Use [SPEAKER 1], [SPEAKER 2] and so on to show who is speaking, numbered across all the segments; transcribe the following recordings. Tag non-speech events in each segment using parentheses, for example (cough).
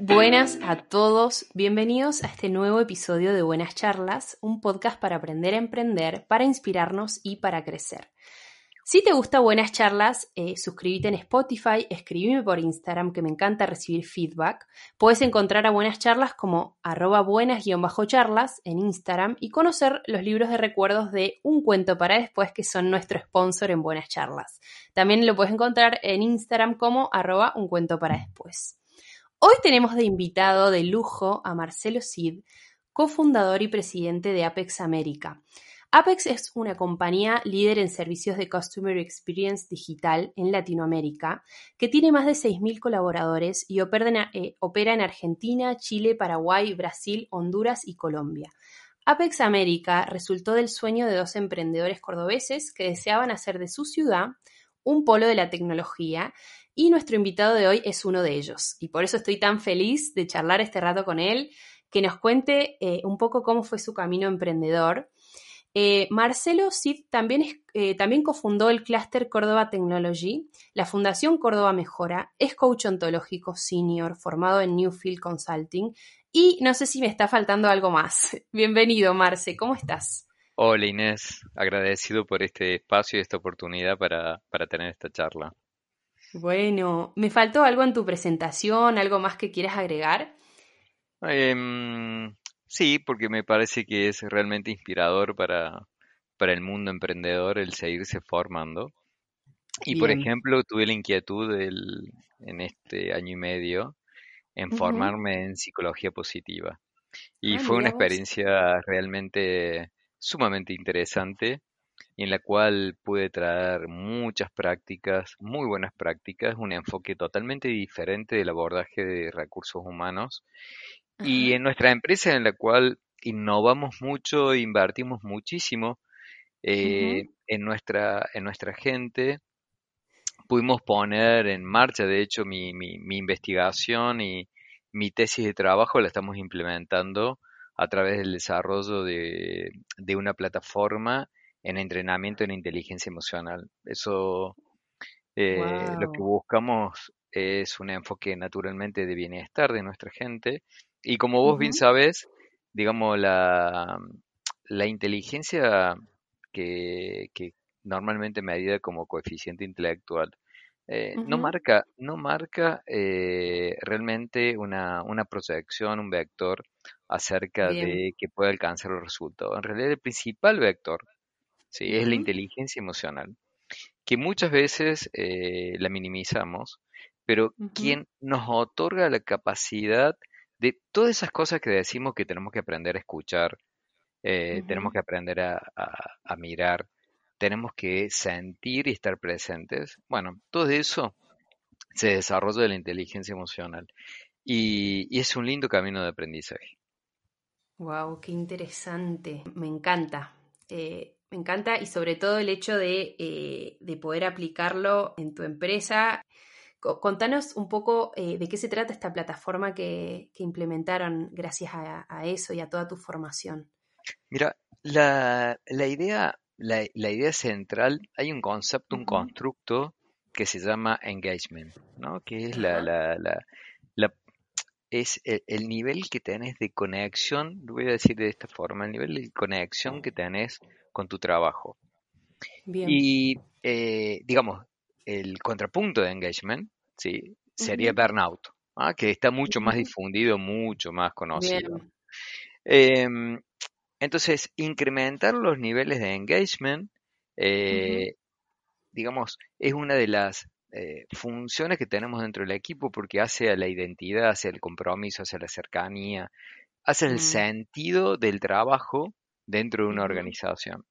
[SPEAKER 1] Buenas a todos, bienvenidos a este nuevo episodio de Buenas Charlas, un podcast para aprender a emprender, para inspirarnos y para crecer. Si te gusta Buenas Charlas, eh, suscríbete en Spotify, escríbeme por Instagram que me encanta recibir feedback. Puedes encontrar a Buenas Charlas como arroba buenas-charlas en Instagram y conocer los libros de recuerdos de Un Cuento para Después que son nuestro sponsor en Buenas Charlas. También lo puedes encontrar en Instagram como arroba Un Cuento para Después. Hoy tenemos de invitado de lujo a Marcelo Cid, cofundador y presidente de Apex América. Apex es una compañía líder en servicios de Customer Experience digital en Latinoamérica que tiene más de 6.000 colaboradores y eh, opera en Argentina, Chile, Paraguay, Brasil, Honduras y Colombia. Apex América resultó del sueño de dos emprendedores cordobeses que deseaban hacer de su ciudad un polo de la tecnología y nuestro invitado de hoy es uno de ellos. Y por eso estoy tan feliz de charlar este rato con él, que nos cuente eh, un poco cómo fue su camino emprendedor eh, Marcelo Cid también, eh, también cofundó el clúster Córdoba Technology, la Fundación Córdoba Mejora, es coach ontológico senior formado en Newfield Consulting y no sé si me está faltando algo más. (laughs) Bienvenido, Marce, ¿cómo estás?
[SPEAKER 2] Hola Inés, agradecido por este espacio y esta oportunidad para, tener esta charla.
[SPEAKER 1] Bueno, ¿me faltó algo en tu presentación, algo más que quieras agregar?
[SPEAKER 2] Em, Sí, porque me parece que es realmente inspirador para, para el mundo emprendedor el seguirse formando. Y por ejemplo, tuve la inquietud en este año y medio en formarme en psicología positiva. Y ah, fue una experiencia realmente sumamente interesante en la cual pude traer muchas prácticas, muy buenas prácticas, un enfoque totalmente diferente del abordaje de recursos humanos. Y en nuestra empresa en la cual innovamos mucho, invertimos muchísimo eh, en, nuestra, en nuestra gente, pudimos poner en marcha, de hecho, mi, mi, mi investigación y mi tesis de trabajo la estamos implementando a través del desarrollo de, de una plataforma en entrenamiento en inteligencia emocional. Eso eh, lo que buscamos es un enfoque naturalmente de bienestar de nuestra gente. Y como vos bien sabes, digamos, la, la inteligencia que, que normalmente medida como coeficiente intelectual, eh, no marca, no marca eh, realmente una, una, proyección, un vector acerca de que pueda alcanzar el resultado. En realidad el principal vector ¿sí? es la inteligencia emocional, que muchas veces eh, la minimizamos, pero quien nos otorga la capacidad de todas esas cosas que decimos que tenemos que aprender a escuchar, eh, tenemos que aprender a, mirar, tenemos que sentir y estar presentes. Bueno, todo eso se desarrolla de la inteligencia emocional y, es un lindo camino de aprendizaje.
[SPEAKER 1] Wow, qué interesante. Me encanta. Eh, me encanta y sobre todo el hecho de, eh, de poder aplicarlo en tu empresa Contanos un poco eh, de qué se trata esta plataforma que, implementaron gracias a, eso y a toda tu formación.
[SPEAKER 2] Mira, la, idea, la, idea central, hay un concepto, un constructo que se llama engagement, ¿no? Que es la, la, es el, nivel que tenés de conexión, lo voy a decir de esta forma, el nivel de conexión que tenés con tu trabajo. Bien. Y eh, digamos, el contrapunto de engagement ¿sí? sería burnout, ¿ah? que está mucho más difundido, mucho más conocido. Em, entonces, incrementar los niveles de engagement, eh, digamos, es una de las eh, funciones que tenemos dentro del equipo porque hace a la identidad, hace el compromiso, hace la cercanía, hace el mm. sentido del trabajo dentro de una organización.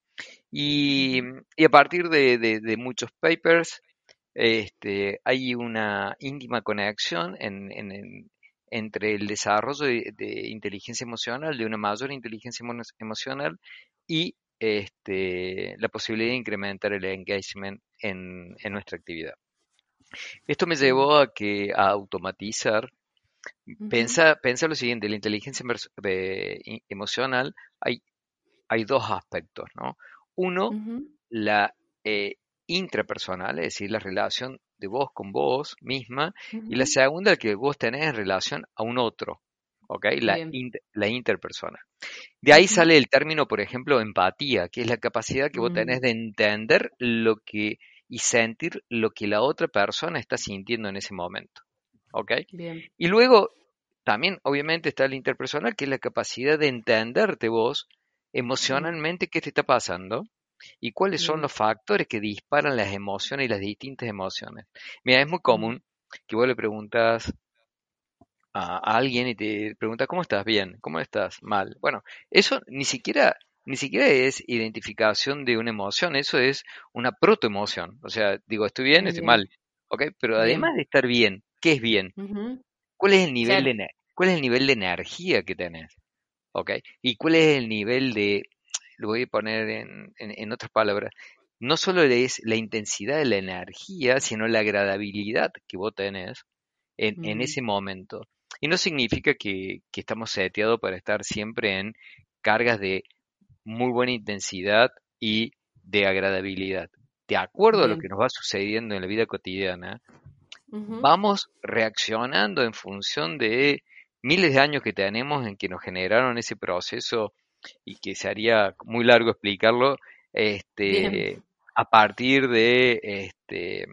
[SPEAKER 2] Y, a partir de, muchos papers, este, hay una íntima conexión entre el desarrollo de, inteligencia emocional, de una mayor inteligencia emocional y este, la posibilidad de incrementar el engagement en, nuestra actividad. Esto me llevó a que a automatizar. Pensa, lo siguiente, la inteligencia emocional hay, hay dos aspectos, ¿no? Uno, la eh, intrapersonal, es decir, la relación de vos con vos misma y la segunda que vos tenés en relación a un otro, ¿ok? La, la interpersona. De ahí sale el término, por ejemplo, empatía, que es la capacidad que vos tenés mm. de entender lo que y sentir lo que la otra persona está sintiendo en ese momento. ¿Ok? Y luego también, obviamente, está el interpersonal, que es la capacidad de entenderte vos emocionalmente qué te está pasando y cuáles son los factores que disparan las emociones y las distintas emociones. Mira, es muy común que vos le preguntas a alguien y te pregunta ¿cómo estás? Bien, ¿cómo estás? Mal. Bueno, eso ni siquiera ni siquiera es identificación de una emoción, eso es una protoemoción. O sea, digo, estoy bien, estoy mal. ¿Ok? Pero además de estar bien, ¿qué es bien? ¿Cuál es el nivel de cuál es el nivel de energía que tenés? ¿Ok? Y cuál es el nivel de, lo voy a poner en, en, otras palabras, no solo es la intensidad de la energía, sino la agradabilidad que vos tenés en, en ese momento. Y no significa que, que estamos seteados para estar siempre en cargas de muy buena intensidad y de agradabilidad. De acuerdo a lo que nos va sucediendo en la vida cotidiana, vamos reaccionando en función de miles de años que tenemos en que nos generaron ese proceso y que se haría muy largo explicarlo, este, a partir de, este,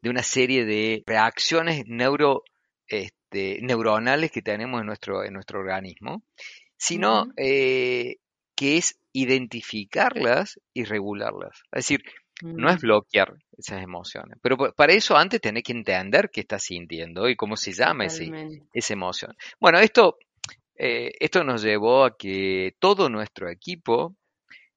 [SPEAKER 2] de una serie de reacciones neuro, este, neuronales que tenemos en nuestro, en nuestro organismo, sino que es identificarlas y regularlas. Es decir, no es mm. bloquear esas emociones, pero para eso antes tenés que entender qué estás sintiendo y cómo se llama ese, esa emoción. Bueno, esto, eh, esto nos llevó a que todo nuestro equipo,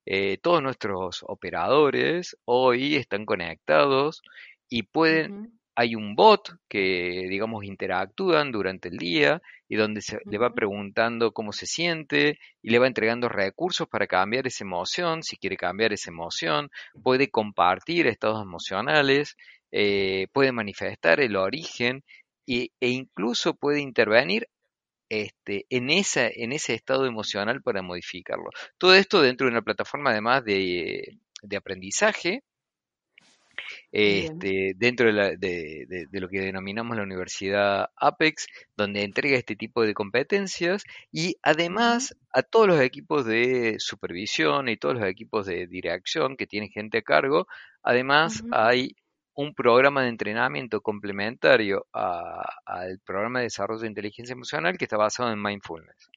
[SPEAKER 2] eh, todos nuestros operadores hoy están conectados y pueden hay un bot que, digamos, interactúan durante el día y donde se, le va preguntando cómo se siente y le va entregando recursos para cambiar esa emoción, si quiere cambiar esa emoción, puede compartir estados emocionales, eh, puede manifestar el origen e incluso puede intervenir este, en, esa, en ese estado emocional para modificarlo. Todo esto dentro de una plataforma además de, de aprendizaje este, dentro de, lo que denominamos la Universidad Apex, donde entrega este tipo de competencias y además a todos los equipos de supervisión y todos los equipos de dirección que tienen gente a cargo, además hay un programa de entrenamiento complementario al programa de desarrollo de inteligencia emocional que está basado en mindfulness,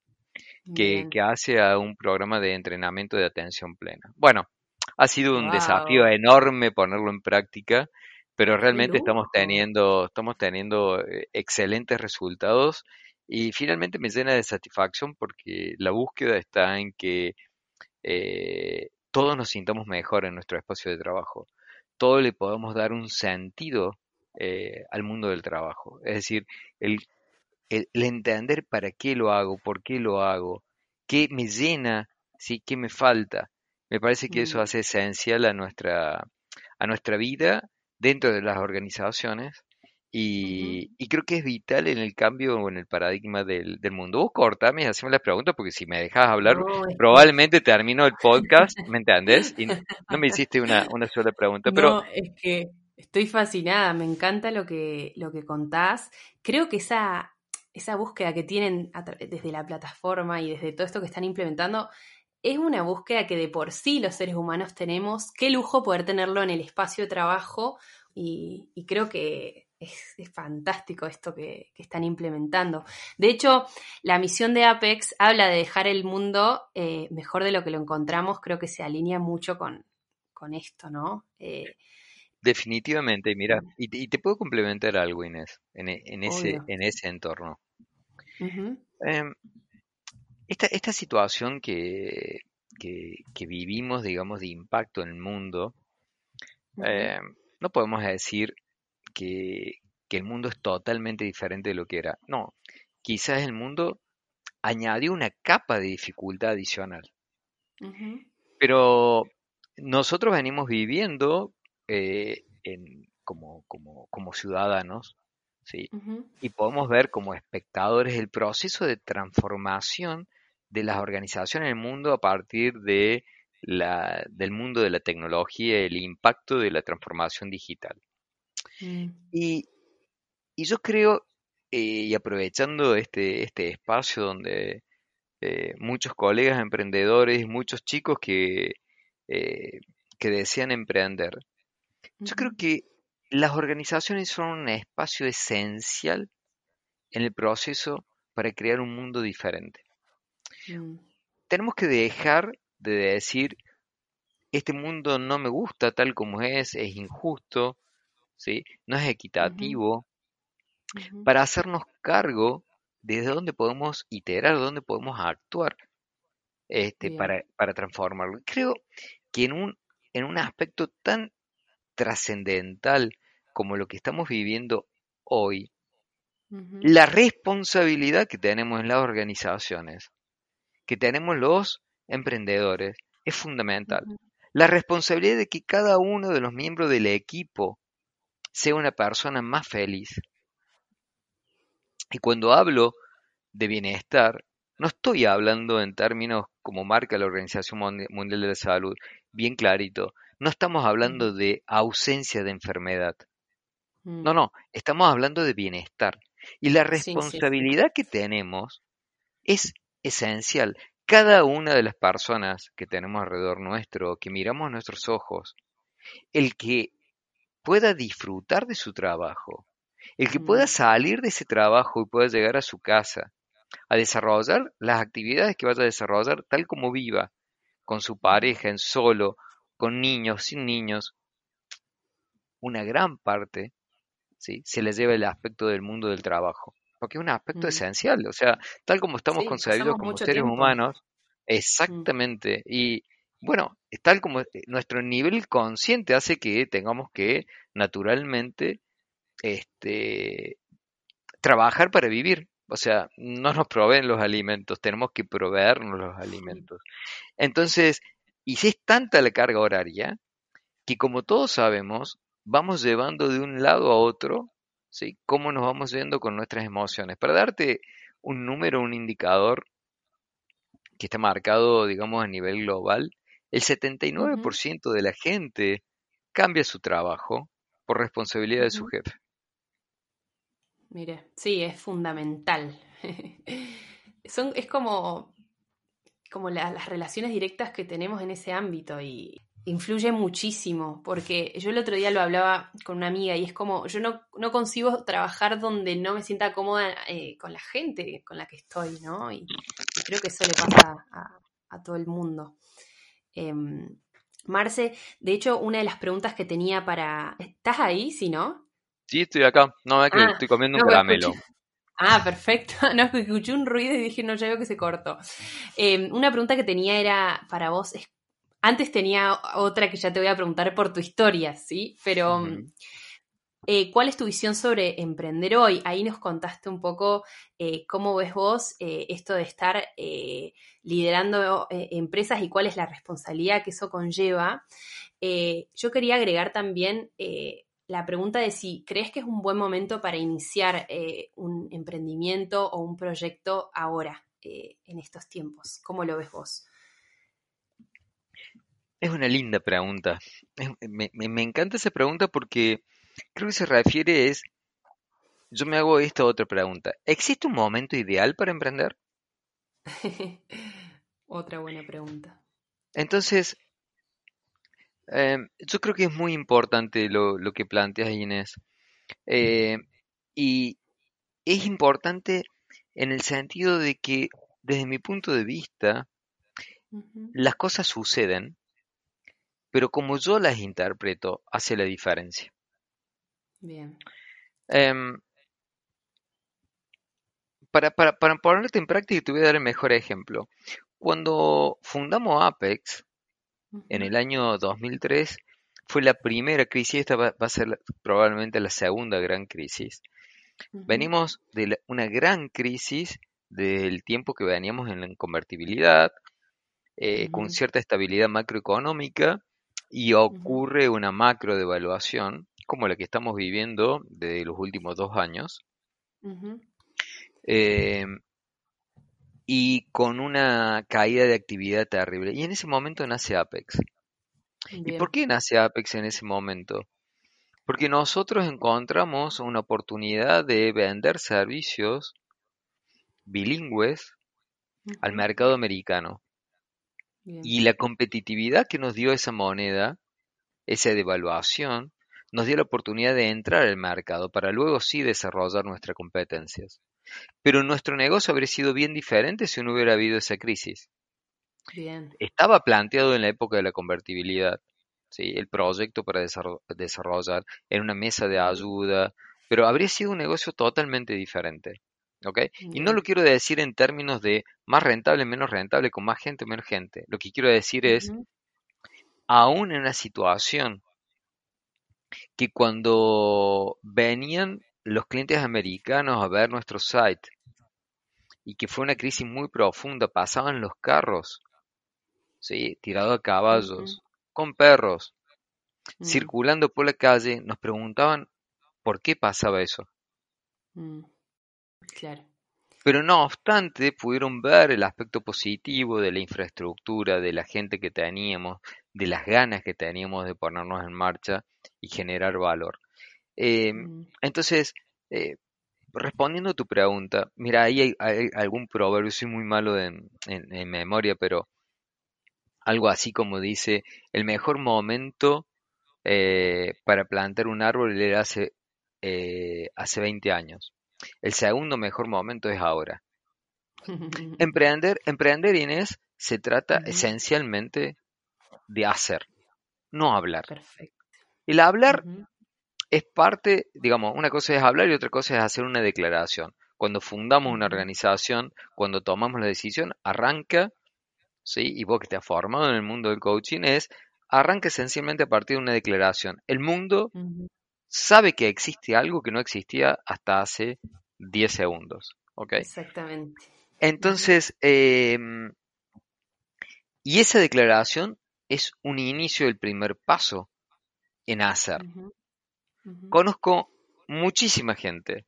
[SPEAKER 2] que, que, hace a un programa de entrenamiento de atención plena. Bueno, ha sido un desafío enorme ponerlo en práctica, pero realmente estamos teniendo, estamos teniendo eh, excelentes resultados y finalmente me llena de satisfacción porque la búsqueda está en que eh, todos nos sintamos mejor en nuestro espacio de trabajo, todos le podemos dar un sentido eh, al mundo del trabajo, es decir, el, el, entender para qué lo hago, por qué lo hago, qué me llena, ¿sí? qué me falta. Me parece que eso hace esencial a nuestra, a nuestra vida dentro de las organizaciones y, creo que es vital en el cambio o en el paradigma del, mundo. Vos cortame y haceme las preguntas porque si me dejas hablar, probablemente termino el podcast, (laughs) ¿me entendés? Y no me hiciste una, una sola pregunta. Pero...
[SPEAKER 1] No, es que estoy fascinada, me encanta lo que, lo que contás. Creo que esa, esa búsqueda que tienen desde la plataforma y desde todo esto que están implementando es una búsqueda que de por sí los seres humanos tenemos. Qué lujo poder tenerlo en el espacio de trabajo y, creo que es, fantástico esto que, están implementando. De hecho, la misión de Apex habla de dejar el mundo eh, mejor de lo que lo encontramos. Creo que se alinea mucho con, esto, ¿no?
[SPEAKER 2] Eh, Definitivamente, mira, mm. y te, puedo complementar algo, Inés, en, ese, en ese entorno. Esta, esta situación que, que, vivimos, digamos, de impacto en el mundo, eh, no podemos decir que, que, el mundo es totalmente diferente de lo que era. No, quizás el mundo añadió una capa de dificultad adicional. Pero nosotros venimos viviendo eh, en, como, como, como ciudadanos ¿sí? Y podemos ver como espectadores el proceso de transformación de las organizaciones en el mundo a partir de la, del mundo de la tecnología y el impacto de la transformación digital. Mm. Y, yo creo, eh, y aprovechando este, este espacio donde eh, muchos colegas emprendedores, muchos chicos que, eh, que desean emprender, yo creo que las organizaciones son un espacio esencial en el proceso para crear un mundo diferente. Mm. Tenemos que dejar de decir, este mundo no me gusta tal como es, es injusto, ¿sí? no es equitativo, para hacernos cargo de dónde podemos iterar, dónde podemos actuar este, para, para transformarlo. Creo que en un, en un aspecto tan trascendental como lo que estamos viviendo hoy, la responsabilidad que tenemos en las organizaciones, que tenemos los emprendedores, es fundamental. La responsabilidad de que cada uno de los miembros del equipo sea una persona más feliz. Y cuando hablo de bienestar, no estoy hablando en términos como marca la Organización Mundial de la Salud, bien clarito. No estamos hablando de ausencia de enfermedad. No, mm. no, estamos hablando de bienestar. Y la responsabilidad que tenemos es esencial. Cada una de las personas que tenemos alrededor nuestro, que miramos nuestros ojos, el que pueda disfrutar de su trabajo, el que pueda mm. salir de ese trabajo y pueda llegar a su casa, a desarrollar las actividades que vaya a desarrollar tal como viva, con su pareja, en solo, con niños, sin niños, una gran parte se le lleva el aspecto del mundo del trabajo, porque es un aspecto esencial, o sea, tal como estamos concebidos como seres humanos, exactamente, y bueno, tal como eh, nuestro nivel consciente hace que tengamos que naturalmente este, trabajar para vivir. O sea, no nos proveen los alimentos, tenemos que proveernos los alimentos. Entonces, y si es tanta la carga horaria, que como todos sabemos, vamos llevando de un lado a otro, ¿sí? Cómo nos vamos viendo con nuestras emociones. Para darte un número, un indicador que está marcado, digamos, a nivel global, el 79% de la gente cambia su trabajo por responsabilidad de su jefe.
[SPEAKER 1] Mire, sí, es fundamental. (laughs) Son, es como, como las relaciones directas que tenemos en ese ámbito y influye muchísimo, porque yo el otro día lo hablaba con una amiga y es como, yo no, no consigo trabajar donde no me sienta cómoda eh, con la gente con la que estoy, ¿no? Y, creo que eso le pasa a, todo el mundo. Em, Marce, de hecho, una de las preguntas que tenía para... ¿Estás ahí, si no?
[SPEAKER 2] Sí, estoy acá. No, es que ah, estoy comiendo un caramelo.
[SPEAKER 1] Ah, perfecto. (laughs) No, escuché un ruido y dije, no, ya veo que se cortó. Em, una pregunta que tenía era para vos, es antes tenía otra que ya te voy a preguntar por tu historia, ¿sí? Pero, eh, ¿cuál es tu visión sobre emprender hoy? Ahí nos contaste un poco eh, cómo ves vos eh, esto de estar liderando empresas y cuál es la responsabilidad que eso conlleva. yo quería agregar también la pregunta de si crees que es un buen momento para iniciar un emprendimiento o un proyecto ahora, en estos tiempos. ¿Cómo lo ves vos?
[SPEAKER 2] Es una linda pregunta. Me, encanta esa pregunta porque creo que se refiere es, yo me hago esta otra pregunta. ¿Existe un momento ideal para emprender? (laughs)
[SPEAKER 1] otra buena pregunta.
[SPEAKER 2] Entonces, em, yo creo que es muy importante lo, que planteas, Inés. Eh, y es importante en el sentido de que, desde mi punto de vista, las cosas suceden pero como yo las interpreto, hace la diferencia. Bien. Em, para, para, para, ponerte en práctica, te voy a dar el mejor ejemplo. Cuando fundamos Apex, en el año 2003, fue la primera crisis, esta va, a ser probablemente la segunda gran crisis. Venimos de una gran crisis del tiempo que veníamos en la convertibilidad, eh, con cierta estabilidad macroeconómica, y ocurre una macro devaluación como la que estamos viviendo de los últimos dos años em, y con una caída de actividad terrible. Y en ese momento nace Apex. ¿Y por qué nace Apex en ese momento? Porque nosotros encontramos una oportunidad de vender servicios bilingües al mercado americano. Y la competitividad que nos dio esa moneda, esa devaluación, nos dio la oportunidad de entrar al mercado para luego sí desarrollar nuestras competencias. Pero nuestro negocio habría sido bien diferente si no hubiera habido esa crisis. Estaba planteado en la época de la convertibilidad, ¿sí? el proyecto para desarrollar en una mesa de ayuda, pero habría sido un negocio totalmente diferente. Y no lo quiero decir en términos de más rentable, menos rentable, con más gente, menos gente. Lo que quiero decir es, aún en una situación que cuando venían los clientes americanos a ver nuestro site y que fue una crisis muy profunda, pasaban los carros, ¿sí? tirados a caballos, con perros, mm. circulando por la calle, nos preguntaban por qué pasaba eso. Claro. Pero no obstante, pudieron ver el aspecto positivo de la infraestructura, de la gente que teníamos, de las ganas que teníamos de ponernos en marcha y generar valor. Eh, mm. Entonces, eh, respondiendo a tu pregunta, mira, ahí hay, algún proverbio, soy muy malo en, memoria, pero algo así como dice, el mejor momento eh, para plantar un árbol era hace, hace 20 años. El segundo mejor momento es ahora. (laughs) emprender, emprender, Inés, se trata esencialmente de hacer, no hablar. Perfecto. El hablar es parte, digamos, una cosa es hablar y otra cosa es hacer una declaración. Cuando fundamos una organización, cuando tomamos la decisión, arranca, ¿sí? Y vos que te has formado en el mundo del coaching es, arranca esencialmente a partir de una declaración. El mundo sabe que existe algo que no existía hasta hace 10 segundos.
[SPEAKER 1] Exactamente.
[SPEAKER 2] Entonces, em, y esa declaración es un inicio del primer paso en hacer. Conozco muchísima gente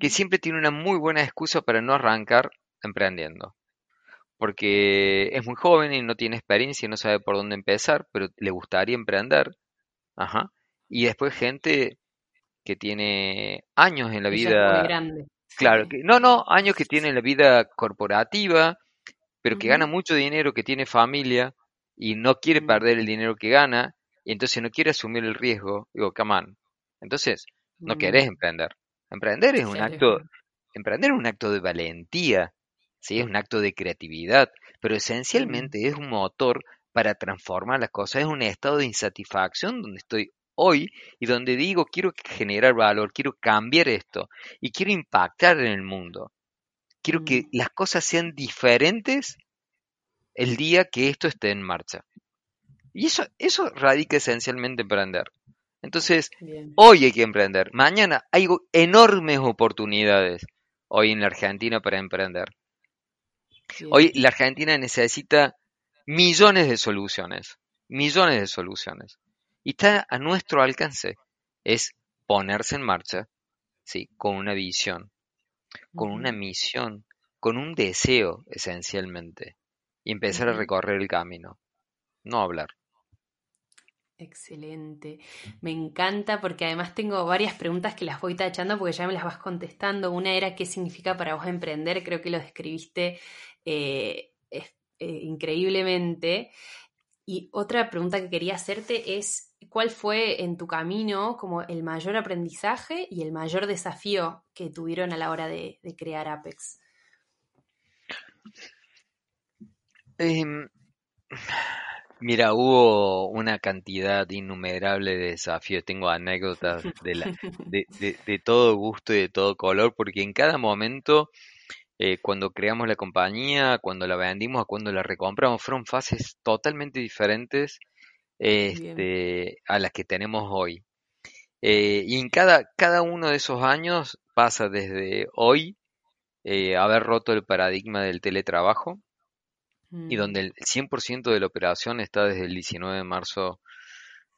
[SPEAKER 2] que siempre tiene una muy buena excusa para no arrancar emprendiendo. Porque es muy joven y no tiene experiencia y no sabe por dónde empezar, pero le gustaría emprender. Ajá. Y después gente que tiene años en la vida. grande. Claro, que, no, no, años que tiene en la vida corporativa, pero que gana mucho dinero, que tiene familia y no quiere perder el dinero que gana y entonces no quiere asumir el riesgo. Digo, come on. Entonces, no querés emprender. Emprender es un acto, emprender es un acto de valentía, sí, es un acto de creatividad, pero esencialmente es un motor para transformar las cosas, es un estado de insatisfacción donde estoy hoy y donde digo quiero generar valor, quiero cambiar esto y quiero impactar en el mundo. Quiero que mm. las cosas sean diferentes el día que esto esté en marcha. Y eso, eso radica esencialmente en emprender. Entonces, hoy hay que emprender. Mañana hay enormes oportunidades hoy en la Argentina para emprender. Hoy la Argentina necesita millones de soluciones, millones de soluciones y está a nuestro alcance. Es ponerse en marcha, sí, con una visión, con una misión, con un deseo esencialmente, y empezar a recorrer el camino, no hablar.
[SPEAKER 1] Excelente. Me encanta porque además tengo varias preguntas que las voy tachando porque ya me las vas contestando. Una era qué significa para vos emprender, creo que lo describiste eh, eh, increíblemente. Y otra pregunta que quería hacerte es ¿Cuál fue en tu camino como el mayor aprendizaje y el mayor desafío que tuvieron a la hora de, crear Apex?
[SPEAKER 2] Em, (sighs) mira, hubo una cantidad innumerable de desafíos. Tengo anécdotas de, de, todo gusto y de todo color, porque en cada momento, eh, cuando creamos la compañía, cuando la vendimos, cuando la recompramos, fueron fases totalmente diferentes este, a las que tenemos hoy. Eh, y en cada, cada uno de esos años pasa desde hoy eh, haber roto el paradigma del teletrabajo y donde mm. el 100% de la operación está desde el 19 de marzo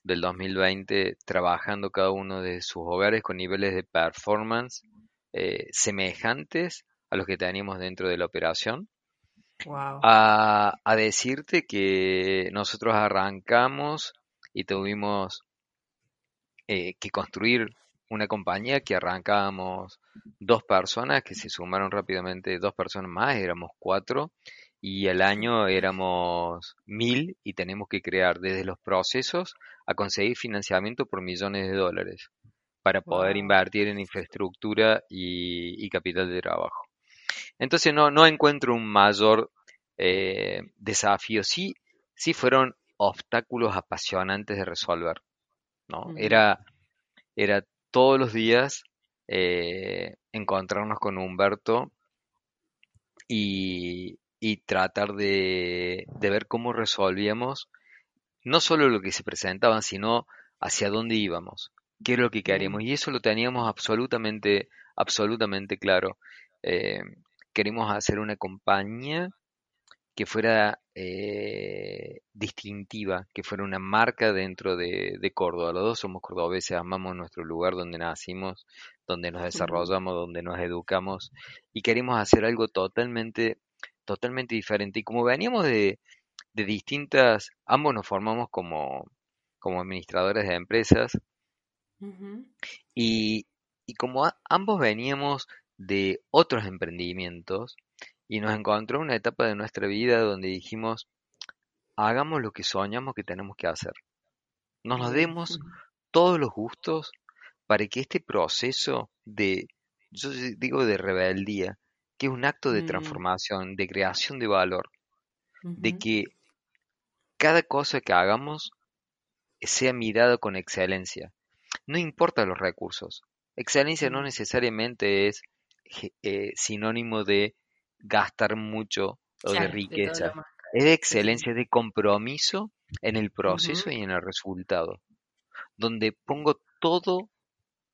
[SPEAKER 2] del 2020 trabajando cada uno de sus hogares con niveles de performance eh, semejantes a los que teníamos dentro de la operación a, decirte que nosotros arrancamos y tuvimos eh, que construir una compañía que arrancábamos dos personas que se sumaron rápidamente, dos personas más, éramos cuatro, y al año éramos mil y tenemos que crear desde los procesos a conseguir financiamiento por millones de dólares para poder invertir en infraestructura y, capital de trabajo. Entonces no, no encuentro un mayor eh, desafío. Sí, sí fueron obstáculos apasionantes de resolver. ¿no? Era, era todos los días eh, encontrarnos con Humberto y, tratar de, ver cómo resolvíamos no solo lo que se presentaban, sino hacia dónde íbamos, qué es lo que queríamos. Y eso lo teníamos absolutamente, absolutamente claro. Eh, queremos hacer una compañía que fuera eh, distintiva, que fuera una marca dentro de, Córdoba. Los dos somos cordobeses, amamos nuestro lugar donde nacimos, donde nos desarrollamos, donde nos educamos y queremos hacer algo totalmente, totalmente diferente. Y como veníamos de, distintas, ambos nos formamos como, como administradores de empresas y, y, como ambos veníamos de otros emprendimientos, y nos encontró una etapa de nuestra vida donde dijimos, hagamos lo que soñamos que tenemos que hacer. Nos nos demos todos los gustos para que este proceso de, yo digo de rebeldía, que es un acto de mm. transformación, de creación de valor, de que cada cosa que hagamos sea mirada con excelencia. No importa los recursos. Excelencia no necesariamente es eh, sinónimo de gastar mucho o de riqueza. es de excelencia, es de compromiso en el proceso y en el resultado. Donde pongo todo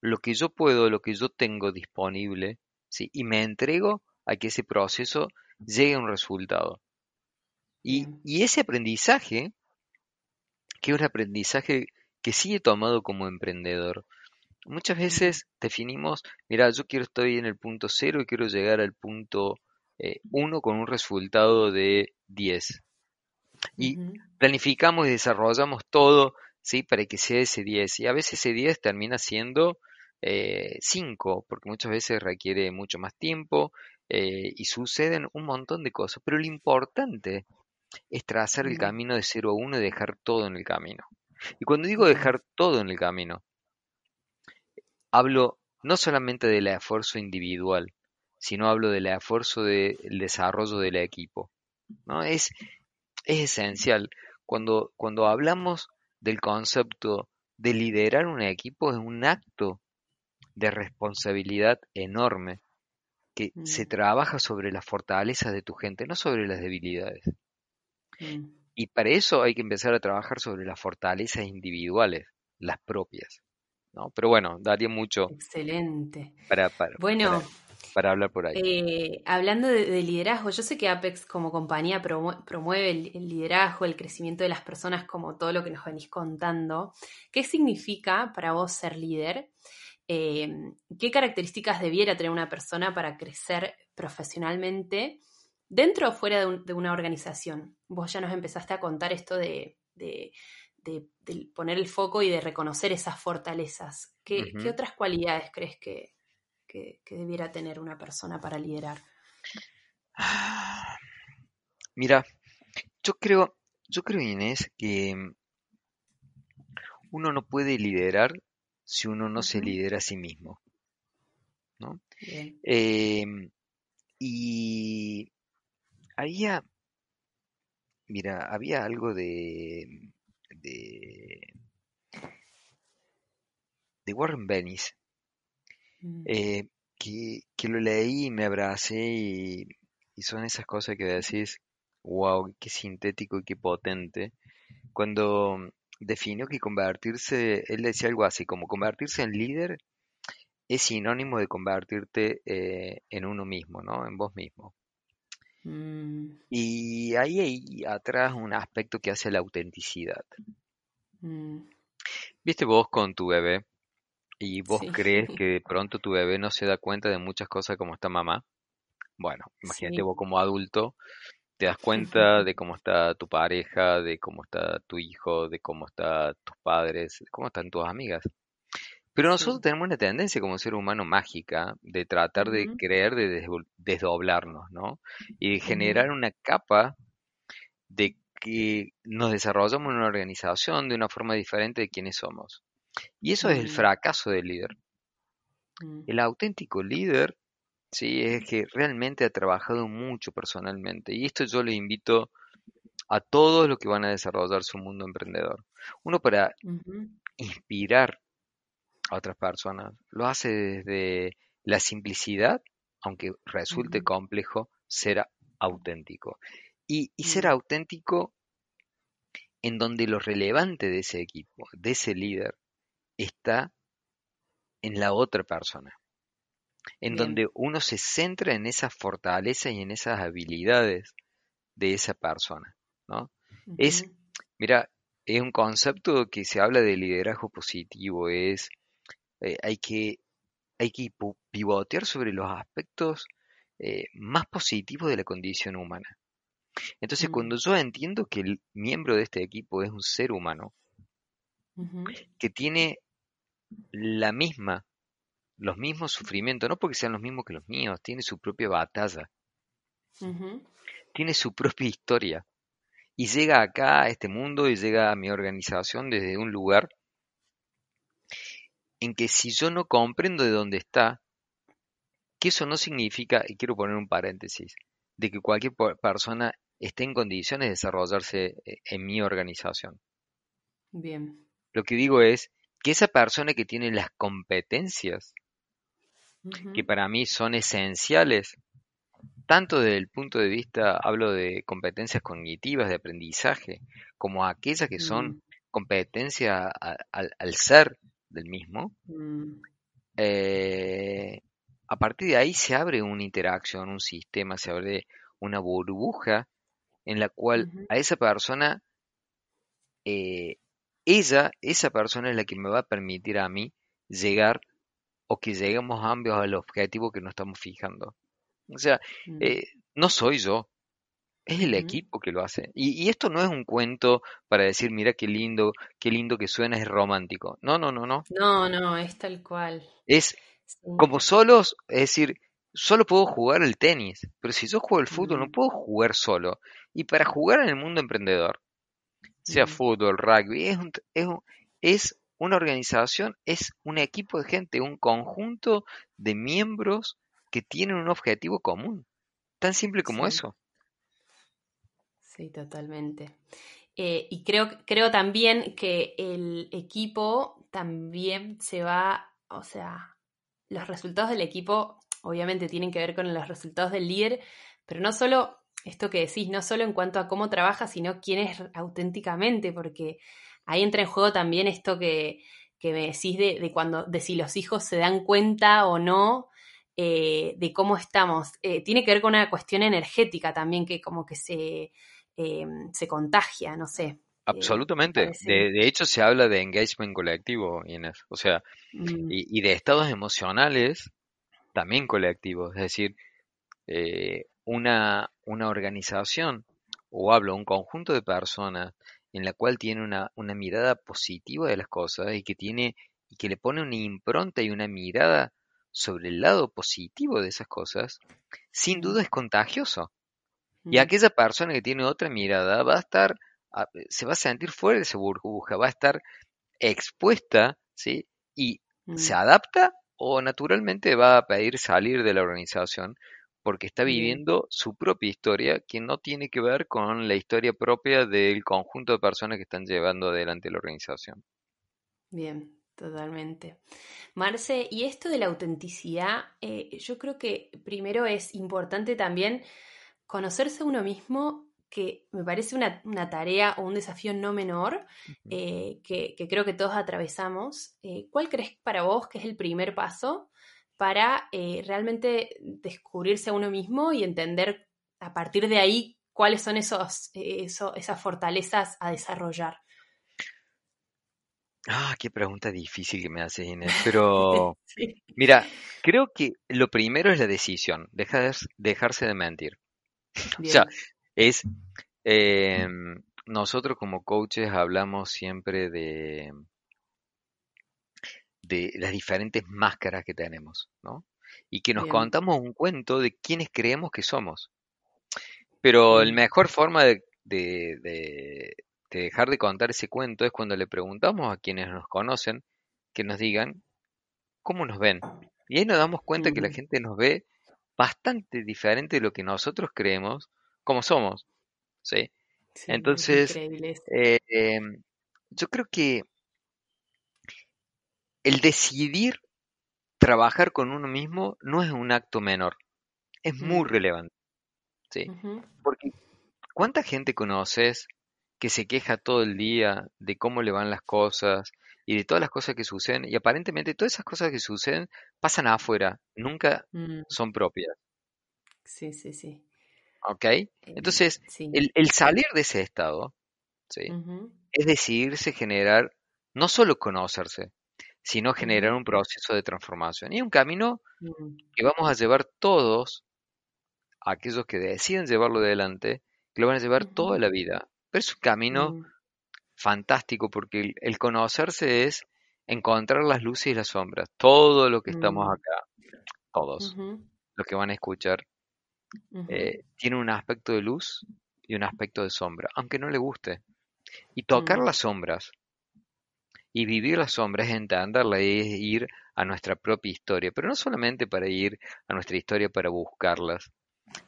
[SPEAKER 2] lo que yo puedo, lo que yo tengo disponible, ¿sí? y me entrego a que ese proceso llegue a un resultado. Y, y ese aprendizaje, que es un aprendizaje que sí he tomado como emprendedor, muchas veces definimos, mira, yo quiero estar en el punto cero y quiero llegar al punto eh, uno con un resultado de 10. Y planificamos y desarrollamos todo ¿sí? para que sea ese 10. Y a veces ese 10 termina siendo 5, eh, porque muchas veces requiere mucho más tiempo eh, y suceden un montón de cosas. Pero lo importante es trazar el camino de 0 a 1 y dejar todo en el camino. Y cuando digo dejar todo en el camino, hablo no solamente del esfuerzo individual, sino hablo del esfuerzo del desarrollo del equipo. ¿no? Es, es esencial. Cuando, cuando hablamos del concepto de liderar un equipo, es un acto de responsabilidad enorme que se mm. trabaja sobre las fortalezas de tu gente, no sobre las debilidades. Mm. Y para eso hay que empezar a trabajar sobre las fortalezas individuales, las propias. ¿No? Pero bueno, daría mucho.
[SPEAKER 1] Excelente.
[SPEAKER 2] Para, para,
[SPEAKER 1] bueno,
[SPEAKER 2] para hablar por ahí.
[SPEAKER 1] Eh, hablando de, liderazgo, yo sé que Apex como compañía promueve el, liderazgo, el crecimiento de las personas, como todo lo que nos venís contando. ¿Qué significa para vos ser líder? Eh, ¿Qué características debiera tener una persona para crecer profesionalmente dentro o fuera de, una organización? Vos ya nos empezaste a contar esto de, poner el foco y de reconocer esas fortalezas. ¿Qué, ¿qué otras cualidades crees que, que, debiera tener una persona para liderar? (sighs)
[SPEAKER 2] Mira, yo creo, yo creo, Inés, que uno no puede liderar si uno no se lidera a sí mismo. ¿no? Em, y había, mira, había algo de, de, de Warren Bennis Mm. Eh, que, lo leí y me abracé y, son esas cosas que decís, wow, qué sintético y qué potente. Cuando definió que convertirse, él decía algo así, como convertirse en líder es sinónimo de convertirte eh, en uno mismo, ¿no? En vos mismo. Mm. Y ahí hay atrás un aspecto que hace la autenticidad. Mm. ¿Viste vos con tu bebé? ¿Y vos crees (laughs) que de pronto tu bebé no se da cuenta de muchas cosas como está mamá? Bueno, imagínate vos como adulto, te das cuenta (laughs) de cómo está tu pareja, de cómo está tu hijo, de cómo están tus padres, de cómo están tus amigas. Pero nosotros tenemos una tendencia como ser humano mágica de tratar de creer, de desdoblarnos, ¿no? Y de generar una capa de que nos desarrollamos en una organización de una forma diferente de quienes somos. Y eso es el fracaso del líder. Mm. El auténtico líder, sí, es que realmente ha trabajado mucho personalmente. Y esto yo le invito a todos los que van a desarrollar su mundo emprendedor. Uno para inspirar a otras personas lo hace desde la simplicidad, aunque resulte complejo, ser auténtico. Y, ser mm. auténtico en donde lo relevante de ese equipo, de ese líder, está en la otra persona. En donde uno se centra en esas fortalezas y en esas habilidades de esa persona. ¿no? Es, mira, es un concepto que se habla de liderazgo positivo, es, eh, hay, que, hay que pivotear sobre los aspectos eh, más positivos de la condición humana. Entonces, mm. cuando yo entiendo que el miembro de este equipo es un ser humano, que tiene la misma, los mismos sufrimientos, no porque sean los mismos que los míos, tiene su propia batalla, tiene su propia historia, y llega acá a este mundo y llega a mi organización desde un lugar en que si yo no comprendo de dónde está, que eso no significa, y quiero poner un paréntesis, de que cualquier persona esté en condiciones de desarrollarse eh, en mi organización.
[SPEAKER 1] Bien.
[SPEAKER 2] Lo que digo es que esa persona que tiene las competencias, que para mí son esenciales, tanto desde el punto de vista, hablo de competencias cognitivas, de aprendizaje, como aquellas que son mm. competencias al ser del mismo, mm. eh, a partir de ahí se abre una interacción, un sistema, se abre una burbuja en la cual a esa persona, eh, ella, esa persona es la que me va a permitir a mí llegar o que lleguemos ambos al objetivo que nos estamos fijando. O sea, mm. eh, no soy yo, es el equipo que lo hace. Y, esto no es un cuento para decir, mira qué lindo, qué lindo que suena, es romántico. No, no, no, no.
[SPEAKER 1] No, no, es tal cual.
[SPEAKER 2] Es como solos, es decir, solo puedo jugar el tenis, pero si yo juego el fútbol no puedo jugar solo. Y para jugar en el mundo emprendedor, sea fútbol, rugby, es, es, es una organización, es un equipo de gente, un conjunto de miembros que tienen un objetivo común. Tan simple como eso.
[SPEAKER 1] Sí, totalmente. Eh, y creo, creo también que el equipo también se va, o sea, los resultados del equipo obviamente tienen que ver con los resultados del líder, pero no solo esto que decís, no solo en cuanto a cómo trabaja, sino quién es auténticamente, porque ahí entra en juego también esto que, que me decís de, de, cuando, de si los hijos se dan cuenta o no eh, de cómo estamos. Eh, tiene que ver con una cuestión energética también que como que se, eh, se contagia, no sé.
[SPEAKER 2] Absolutamente. De, hecho, se habla de engagement colectivo, Inés. O sea, mm. y, de estados emocionales también colectivos. Es decir, una, una organización, o hablo, un conjunto de personas en la cual tiene una, una mirada positiva de las cosas y que tiene y que le pone una impronta y una mirada sobre el lado positivo de esas cosas, sin duda es contagioso. Y aquella persona que tiene otra mirada va a estar, se va a sentir fuera de esa burbuja, va a estar expuesta, ¿sí? Y se adapta o naturalmente va a pedir salir de la organización porque está viviendo su propia historia que no tiene que ver con la historia propia del conjunto de personas que están llevando adelante la organización.
[SPEAKER 1] Bien, Totalmente. Marce, y esto de la autenticidad, eh, yo creo que primero es importante también conocerse uno mismo, que me parece una, tarea o un desafío no menor, eh, que, creo que todos atravesamos. Eh, ¿Cuál crees para vos que es el primer paso para realmente descubrirse a uno mismo y entender a partir de ahí cuáles son esos, esas fortalezas a desarrollar?
[SPEAKER 2] Ah, qué pregunta difícil que me haces, Inés. (laughs) Pero, mira, creo que lo primero es la decisión, dejar, dejarse de mentir. O sea, es, em, nosotros como coaches hablamos siempre de, de las diferentes máscaras que tenemos, ¿no? Y que nos contamos un cuento de quiénes creemos que somos. Pero la mejor forma de, de, dejar de contar ese cuento es cuando le preguntamos a quienes nos conocen que nos digan cómo nos ven. Y ahí nos damos cuenta que la gente nos ve bastante diferente de lo que nosotros creemos como somos. ¿sí? Entonces, eh, em, yo creo que el decidir trabajar con uno mismo no es un acto menor, es muy relevante. ¿sí? Porque ¿cuánta gente conoces que se queja todo el día de cómo le van las cosas y de todas las cosas que suceden? Y aparentemente todas esas cosas que suceden pasan afuera, nunca mm. son propias.
[SPEAKER 1] Sí, sí, sí.
[SPEAKER 2] ¿Ok? Eh, Entonces, el, salir de ese estado, ¿sí? Es decidirse generar, no solo conocerse, sino generar un proceso de transformación. Y un camino mm. que vamos a llevar todos, aquellos que deciden llevarlo adelante, que lo van a llevar toda la vida. Pero es un camino mm. fantástico porque el, conocerse es encontrar las luces y las sombras. Todo lo que estamos mm. acá, todos los que van a escuchar, eh, tiene un aspecto de luz y un aspecto de sombra, aunque no le guste. Y tocar las sombras y vivir las sombras es entenderla, es ir a nuestra propia historia, pero no solamente para ir a nuestra historia para buscarlas,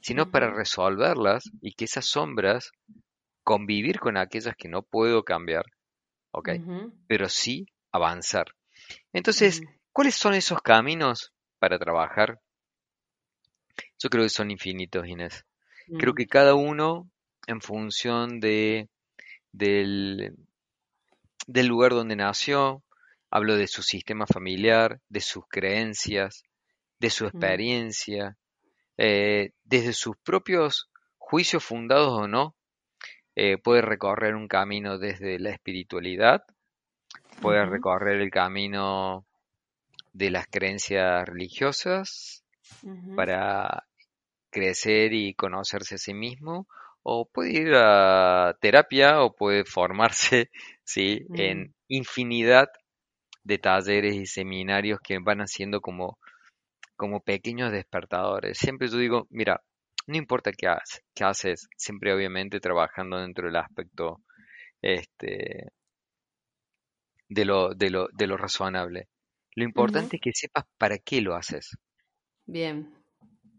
[SPEAKER 2] sino para resolverlas y que esas sombras convivir con aquellas que no puedo cambiar, ¿ok? Pero sí avanzar. Entonces, ¿cuáles son esos caminos para trabajar? Yo creo que son infinitos, Inés. Creo mm. que cada uno, en función de, del, del lugar donde nació, hablo de su sistema familiar, de sus creencias, de su mm. experiencia, eh, desde sus propios juicios fundados o no, eh, puede recorrer un camino desde la espiritualidad, puede recorrer el camino de las creencias religiosas para crecer y conocerse a sí mismo, o puede ir a terapia o puede formarse (laughs) ¿sí? en mm. infinidad de talleres y seminarios que van haciendo como, como pequeños despertadores. Siempre yo digo, mira, no importa qué, haces, qué haces, siempre obviamente trabajando dentro del aspecto este, de, lo, de, lo, de lo razonable. Lo importante es que sepas para qué lo haces.
[SPEAKER 1] Bien,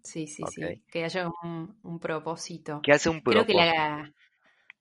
[SPEAKER 1] sí, sí, sí, que haya un, propósito.
[SPEAKER 2] Que hace un propósito.
[SPEAKER 1] Creo que la,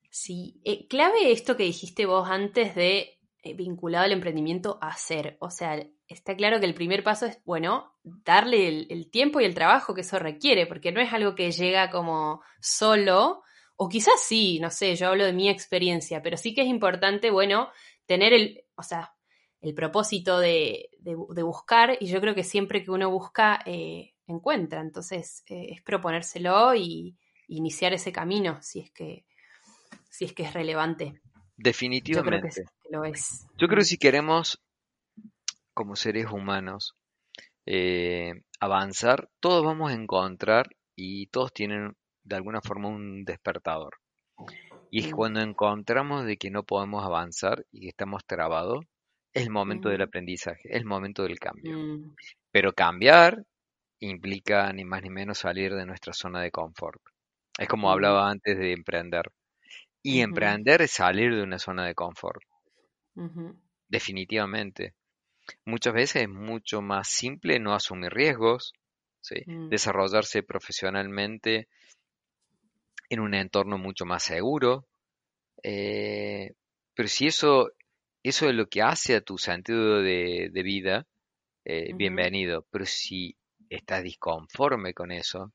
[SPEAKER 1] sí, eh, clave esto que dijiste vos antes de vinculado al emprendimiento hacer. O sea, está claro que el primer paso es, bueno, darle el, tiempo y el trabajo que eso requiere, porque no es algo que llega como solo, o quizás sí, no sé, yo hablo de mi experiencia, pero sí que es importante, bueno, tener el, o sea, el propósito de, buscar, y yo creo que siempre que uno busca, eh, encuentra. Entonces, eh, es proponérselo y, iniciar ese camino, si es que, si es que es relevante.
[SPEAKER 2] Definitivamente.
[SPEAKER 1] Lo es.
[SPEAKER 2] Yo creo que si queremos, como seres humanos, eh, avanzar, todos vamos a encontrar y todos tienen de alguna forma un despertador. Y es mm. cuando encontramos de que no podemos avanzar y que estamos trabados, es el momento del aprendizaje, es el momento del cambio. Mm. Pero cambiar implica ni más ni menos salir de nuestra zona de confort. Es como hablaba antes de emprender. Y emprender es salir de una zona de confort. Definitivamente. Muchas veces es mucho más simple no asumir riesgos, mm. desarrollarse profesionalmente en un entorno mucho más seguro. Eh, pero si eso, eso es lo que hace a tu sentido de, vida, eh, bienvenido. Pero si estás disconforme con eso,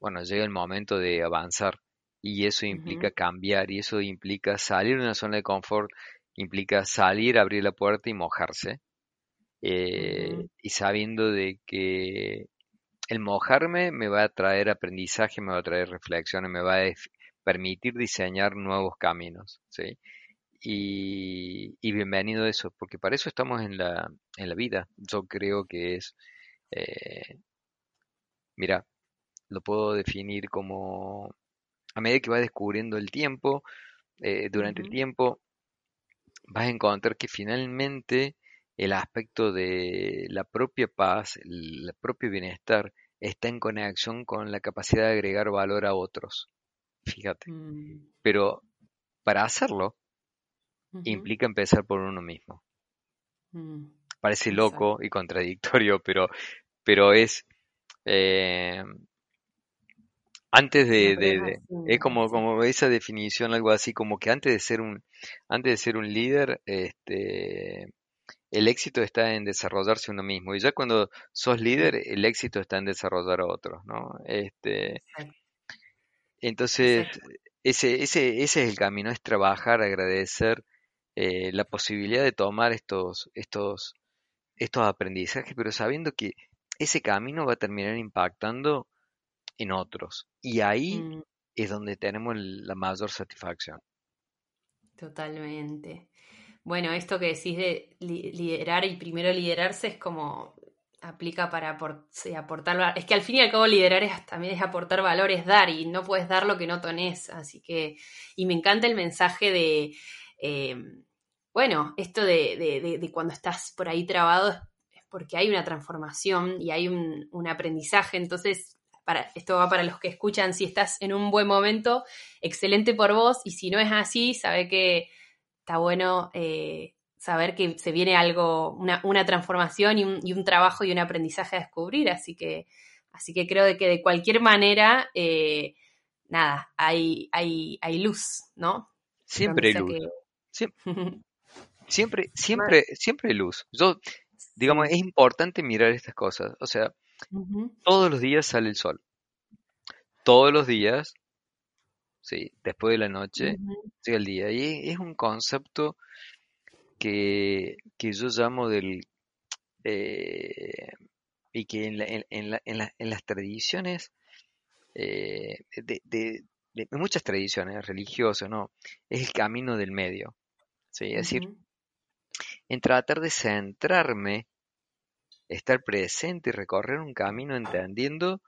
[SPEAKER 2] bueno, llega el momento de avanzar y eso implica cambiar y eso implica salir de una zona de confort, implica salir, abrir la puerta y mojarse. Eh, y sabiendo de que el mojarme me va a traer aprendizaje, me va a traer reflexiones, me va a permitir diseñar nuevos caminos, ¿sí? Y, bienvenido a eso, porque para eso estamos en la, en la vida. Yo creo que es, eh, mira, lo puedo definir como a medida que vas descubriendo el tiempo, eh, durante el tiempo, vas a encontrar que finalmente el aspecto de la propia paz, el propio bienestar, está en conexión con la capacidad de agregar valor a otros. Fíjate. Mm. Pero para hacerlo, implica empezar por uno mismo. Mm, Parece loco y contradictorio, pero, pero es... Eh, antes de, es como como esa definición algo así como que antes de ser un antes de ser un líder este el éxito está en desarrollarse uno mismo. Y ya cuando sos líder el éxito está en desarrollar a otros no este entonces ese ese ese es el camino es trabajar agradecer eh, la posibilidad de tomar estos estos estos aprendizajes pero sabiendo que ese camino va a terminar impactando en otros. Y ahí mm. es donde tenemos la mayor satisfacción.
[SPEAKER 1] Totalmente. Bueno, esto que decís de liderar y primero liderarse es como aplica para aportar Es que al fin y al cabo liderar es, también es aportar valor, es dar y no puedes dar lo que no tenés. Así que, y me encanta el mensaje de, eh, bueno, esto de, de, cuando estás por ahí trabado es porque hay una transformación y hay un, un aprendizaje. Entonces, esto va para los que escuchan, si estás en un buen momento, excelente por vos, y si no es así, sabe que está bueno eh, saber que se viene algo, una, transformación y un, trabajo y un aprendizaje a descubrir, así que, así que creo de que de cualquier manera, eh, nada, hay, hay, hay luz, ¿no?
[SPEAKER 2] Siempre hay luz. (laughs) Siempre, siempre, siempre, hay luz. Yo, digamos, es importante mirar estas cosas. O sea, todos los días sale el sol. Todos los días, sí, después de la noche, llega el día. Y es un concepto que, yo llamo del... Eh, y que en, en, las tradiciones, eh, de, muchas tradiciones religiosas, ¿no? Es el camino del medio. ¿sí? Es decir, en tratar de centrarme estar presente y recorrer un camino entendiendo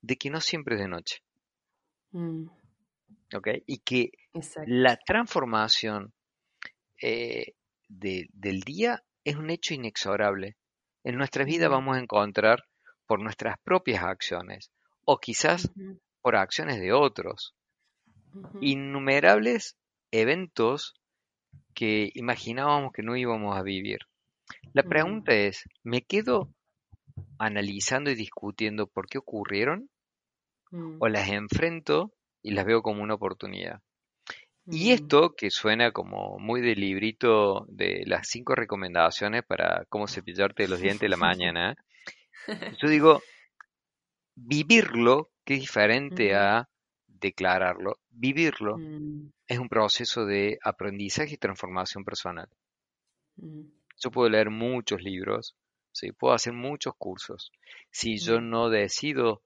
[SPEAKER 2] de que no siempre es de noche. Mm. Y que la transformación eh, del día es un hecho inexorable. En nuestra vida vamos a encontrar por nuestras propias acciones o quizás por acciones de otros innumerables eventos que imaginábamos que no íbamos a vivir. La pregunta es, ¿me quedo analizando y discutiendo por qué ocurrieron? Mm. ¿O las enfrento y las veo como una oportunidad? Y mm. esto, que suena como muy de librito de las cinco recomendaciones para cómo cepillarte los dientes de la (laughs) mañana, yo digo, vivirlo, que es diferente a declararlo, vivirlo mm. es un proceso de aprendizaje y transformación personal. Yo puedo leer muchos libros, ¿sí? puedo hacer muchos cursos. Si yo no decido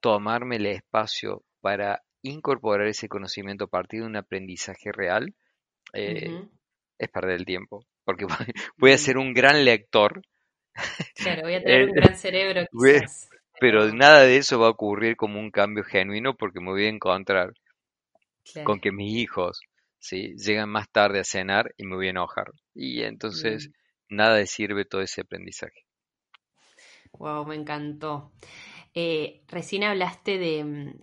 [SPEAKER 2] tomarme el espacio para incorporar ese conocimiento a partir de un aprendizaje real, eh, es perder el tiempo. Porque (laughs) voy a ser un gran lector.
[SPEAKER 1] Claro, voy a (laughs) tener un gran cerebro. (laughs)
[SPEAKER 2] Quizás, pero... nada de eso va a ocurrir como un cambio genuino porque me voy a encontrar con que mis hijos ¿sí? llegan más tarde a cenar y me voy a enojar. Y entonces mm. nada de sirve todo ese aprendizaje.
[SPEAKER 1] Wow, me encantó. Eh, recién hablaste de, mm,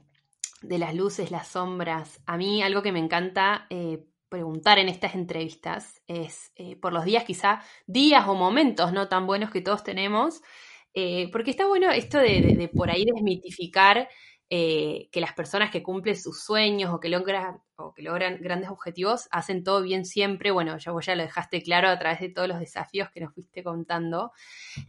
[SPEAKER 1] de, las luces, las sombras. A mí algo que me encanta eh, preguntar en estas entrevistas es eh, por los días, quizá días o momentos no tan buenos que todos tenemos, porque está bueno esto de por ahí desmitificar eh, que las personas que cumplen sus sueños o que, logran, o que logran grandes objetivos hacen todo bien siempre. Bueno, ya vos ya lo dejaste claro a través de todos los desafíos que nos fuiste contando.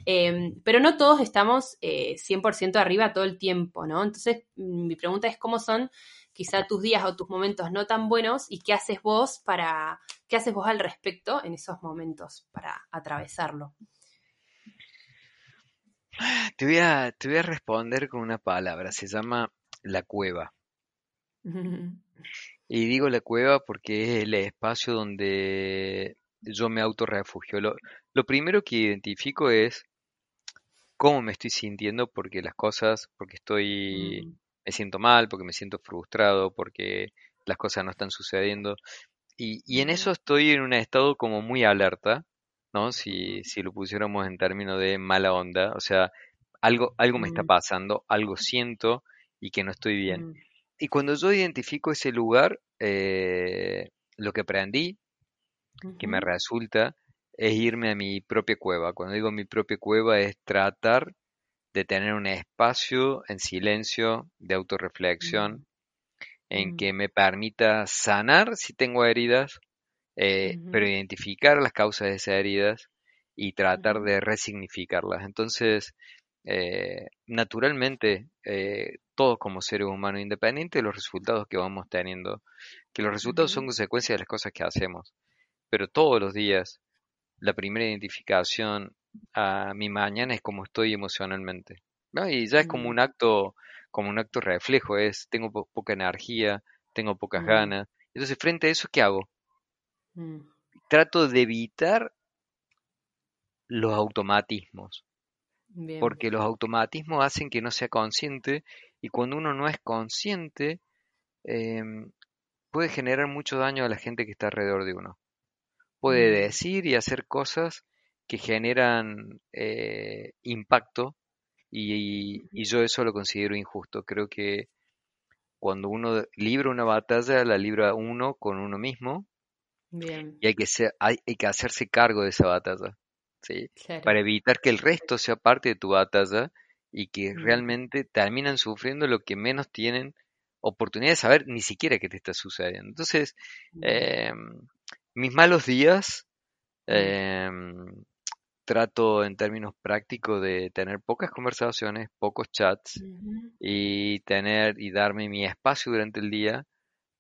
[SPEAKER 1] Em, pero no todos estamos 100% eh, arriba todo el tiempo, ¿no? Entonces, mm, mi pregunta es cómo son quizá tus días o tus momentos no tan buenos y qué haces vos para, qué haces vos al respecto en esos momentos para atravesarlo.
[SPEAKER 2] Te voy, a, te voy a responder con una palabra, se llama la cueva. (laughs) Y digo la cueva porque es el espacio donde yo me autorrefugio. Lo, lo primero que identifico es cómo me estoy sintiendo porque las cosas, porque estoy, mm. me siento mal, porque me siento frustrado, porque las cosas no están sucediendo. Y, y en eso estoy en un estado como muy alerta, ¿no? Si, si lo pusiéramos en términos de mala onda, o sea, algo, algo me está pasando, algo siento y que no estoy bien.
[SPEAKER 1] mm,
[SPEAKER 2] Y cuando yo identifico ese lugar, eh, lo que aprendí, que me resulta, es irme a mi propia cueva. Cuando digo mi propia cueva es tratar de tener un espacio en silencio de autorreflexión en que me permita sanar si tengo heridas, eh, pero identificar las causas de esas heridas y tratar de resignificarlas. Entonces, eh, naturalmente, eh, todos como seres humanos, independiente de los resultados que vamos teniendo, que los resultados son consecuencia de las cosas que hacemos, pero todos los días la primera identificación a mi mañana es como estoy emocionalmente, ¿no? Y ya es como un acto, como un acto reflejo, es tengo po- poca energía, tengo pocas ganas. Entonces, frente a eso, ¿qué hago?
[SPEAKER 1] Mm,
[SPEAKER 2] Trato de evitar los automatismos,
[SPEAKER 1] Bien.
[SPEAKER 2] porque los automatismos hacen que no sea consciente y cuando uno no es consciente, em, puede generar mucho daño a la gente que está alrededor de uno. Puede
[SPEAKER 1] mm,
[SPEAKER 2] decir y hacer cosas que generan eh, impacto y, y yo eso lo considero injusto. Creo que cuando uno libra una batalla, la libra uno con uno mismo
[SPEAKER 1] Bien,
[SPEAKER 2] y hay que ser, hay, hay que hacerse cargo de esa batalla, ¿sí?
[SPEAKER 1] claro.
[SPEAKER 2] Para evitar que el resto sea parte de tu batalla y que
[SPEAKER 1] mm,
[SPEAKER 2] realmente terminan sufriendo lo que menos tienen oportunidad de saber ni siquiera que te está sucediendo. Entonces, eh, mis malos días Em, trato en términos prácticos de tener pocas conversaciones, pocos chats y tener y darme mi espacio durante el día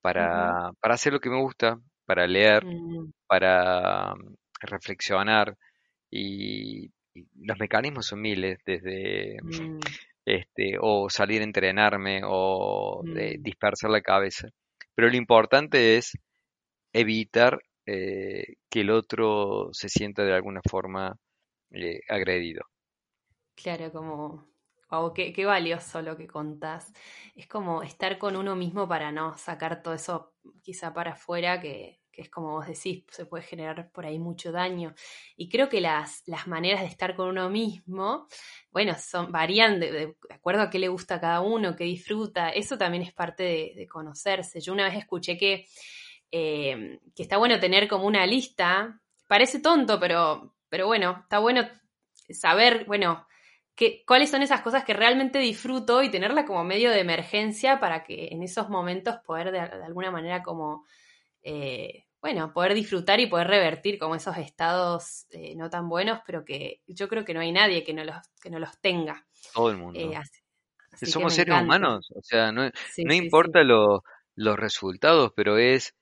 [SPEAKER 2] para, para hacer lo que me gusta, para leer,
[SPEAKER 1] mm,
[SPEAKER 2] para mm, reflexionar y, y los mecanismos son miles, desde
[SPEAKER 1] mm,
[SPEAKER 2] este, o salir a entrenarme o de dispersar la cabeza. Pero lo importante es evitar eh, que el otro se sienta de alguna forma eh, agredido.
[SPEAKER 1] Claro, como, wow, qué, valioso lo que contás. Es como estar con uno mismo para no sacar todo eso quizá para afuera, que, que es como vos decís, se puede generar por ahí mucho daño. Y creo que las, las maneras de estar con uno mismo, bueno, son, varían de, de acuerdo a qué le gusta a cada uno, qué disfruta. Eso también es parte de, de conocerse. Yo una vez escuché que, eh, que está bueno tener como una lista. Parece tonto, pero, pero bueno, está bueno saber, bueno, que, cuáles son esas cosas que realmente disfruto y tenerla como medio de emergencia para que en esos momentos poder de, de alguna manera como, eh, bueno, poder disfrutar y poder revertir como esos estados eh, no tan buenos, pero que yo creo que no hay nadie que no los, que no los tenga.
[SPEAKER 2] Todo el
[SPEAKER 1] Eh,
[SPEAKER 2] mundo.
[SPEAKER 1] así, así que
[SPEAKER 2] Somos seres
[SPEAKER 1] encanta.
[SPEAKER 2] humanos, o sea, no,
[SPEAKER 1] Sí,
[SPEAKER 2] no
[SPEAKER 1] sí, sí.
[SPEAKER 2] importa lo- los resultados, pero es...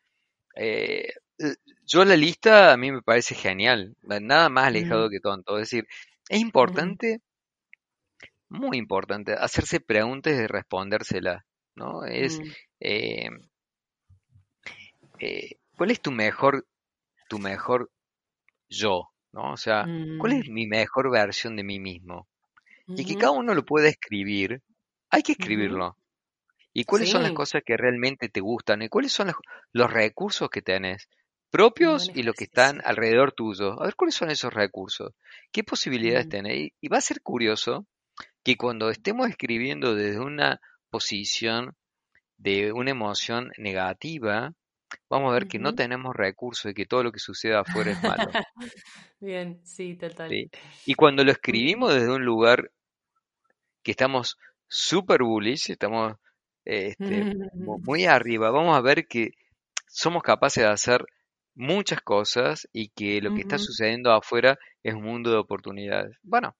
[SPEAKER 2] eh, eh, yo la lista a mí me parece genial, nada más alejado que tonto. Es decir, es importante, muy importante, hacerse preguntas y respondérselas, ¿no? Es,
[SPEAKER 1] mm,
[SPEAKER 2] eh, eh, ¿cuál es tu mejor, tu mejor yo? ¿No? O sea, ¿cuál es
[SPEAKER 1] mm,
[SPEAKER 2] mi mejor versión de mí mismo? Y que cada uno lo pueda escribir, hay que escribirlo. ¿Y cuáles son las cosas que realmente te gustan? ¿Y cuáles son los, los recursos que tenés? propios y los que están alrededor tuyo. A ver cuáles son esos recursos. ¿Qué posibilidades
[SPEAKER 1] Mm,
[SPEAKER 2] tenés? Y va a ser curioso que cuando estemos escribiendo desde una posición de una emoción negativa, vamos a ver que no tenemos recursos y que todo lo que sucede afuera es malo. (laughs)
[SPEAKER 1] Bien, sí, total.
[SPEAKER 2] ¿sí? Y cuando lo escribimos desde un lugar que estamos super bullish, estamos eh, este, mu- (laughs) muy arriba, vamos a ver que somos capaces de hacer muchas cosas y que lo que está sucediendo afuera es un mundo de oportunidades. Bueno,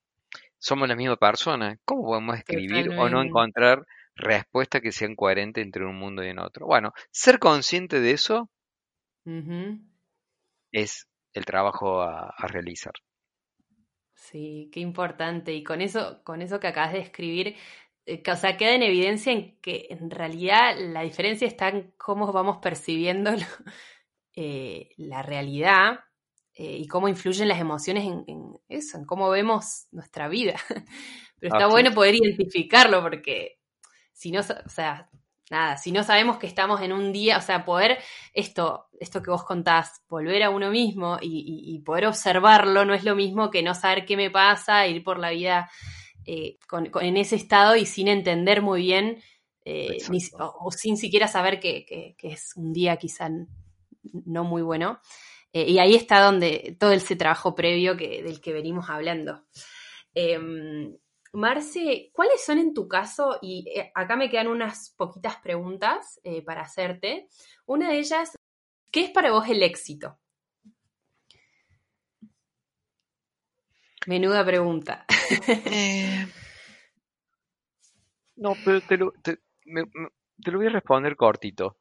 [SPEAKER 2] somos la misma persona. ¿Cómo podemos escribir o no encontrar respuestas que sean coherentes entre un mundo y en otro? Bueno, ser consciente de eso es el trabajo a, a realizar.
[SPEAKER 1] Sí, qué importante. Y con eso, con eso que acabas de escribir, eh, que, o sea, queda en evidencia en que en realidad la diferencia está en cómo vamos percibiendo lo- (laughs) eh, la realidad eh, y cómo influyen las emociones en, en eso, en cómo vemos nuestra vida. (laughs) Pero está bueno poder identificarlo porque si no, o sea, nada, si no sabemos que estamos en un día, o sea, poder esto, esto que vos contás, volver a uno mismo y, poder observarlo no es lo mismo que no saber qué me pasa, ir por la vida eh, en ese estado y sin entender muy bien, eh, o, sin siquiera saber que, es un día quizá no muy bueno. Eh, y ahí está donde todo ese trabajo previo que, del que venimos hablando. Em, Marce, ¿cuáles son en tu caso? Y eh, acá me quedan unas poquitas preguntas eh, para hacerte. Una de ellas, ¿qué es para vos el éxito? Menuda pregunta.
[SPEAKER 2] Eh, (laughs) no, pero te lo, voy a responder cortito.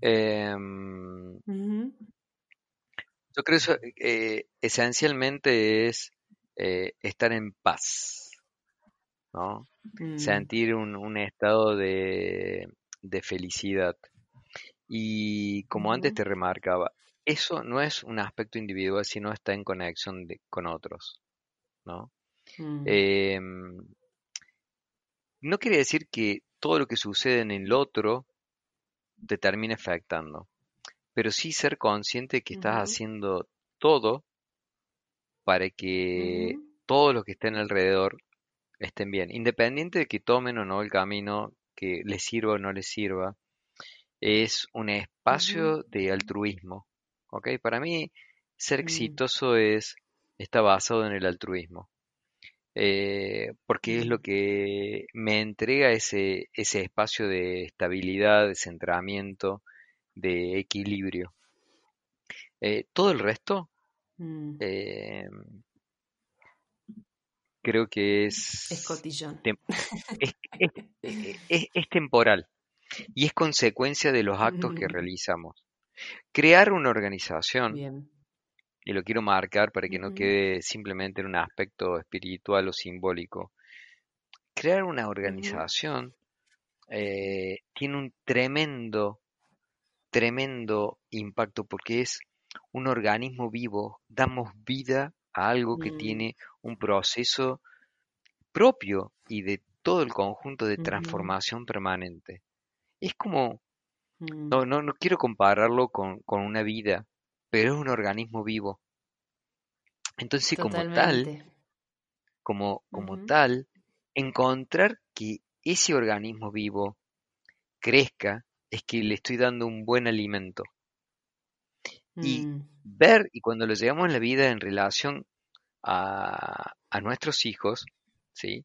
[SPEAKER 2] Em, yo creo que esencialmente es estar en paz. ¿no? Mm. Sentir un, estado de, felicidad. Y como antes te remarcaba, eso no es un aspecto individual, sino está en conexión con otros, ¿no? Mm. Em, no quiere decir que todo lo que sucede en el otro te termine afectando, pero sí ser consciente que estás haciendo todo para que todo lo que está en alrededor estén bien, independiente de que tomen o no el camino que les sirva o no les sirva, es un espacio de altruismo. ¿ok? Para mí, ser mm. exitoso es, está basado en el altruismo. Eh, porque es lo que me entrega ese, ese espacio de estabilidad, de centramiento, de equilibrio. Eh, todo el resto mm. eh, creo que es... (laughs)
[SPEAKER 1] Es cotillón.
[SPEAKER 2] es, temporal y es consecuencia de los actos que realizamos. Crear una organización, y lo quiero marcar para que no quede simplemente en un aspecto espiritual o simbólico, crear una organización eh, tiene un tremendo, tremendo impacto porque es un organismo vivo, damos vida a algo que mm. tiene un proceso propio y de todo el conjunto de transformación permanente. Es como, mm. no, no, no quiero compararlo con, una vida, pero es un organismo vivo. Entonces, como tal, como, como tal, encontrar que ese organismo vivo crezca es que le estoy dando un buen alimento. Y mm. ver, y cuando lo llevamos en la vida en relación a, nuestros hijos, ¿sí?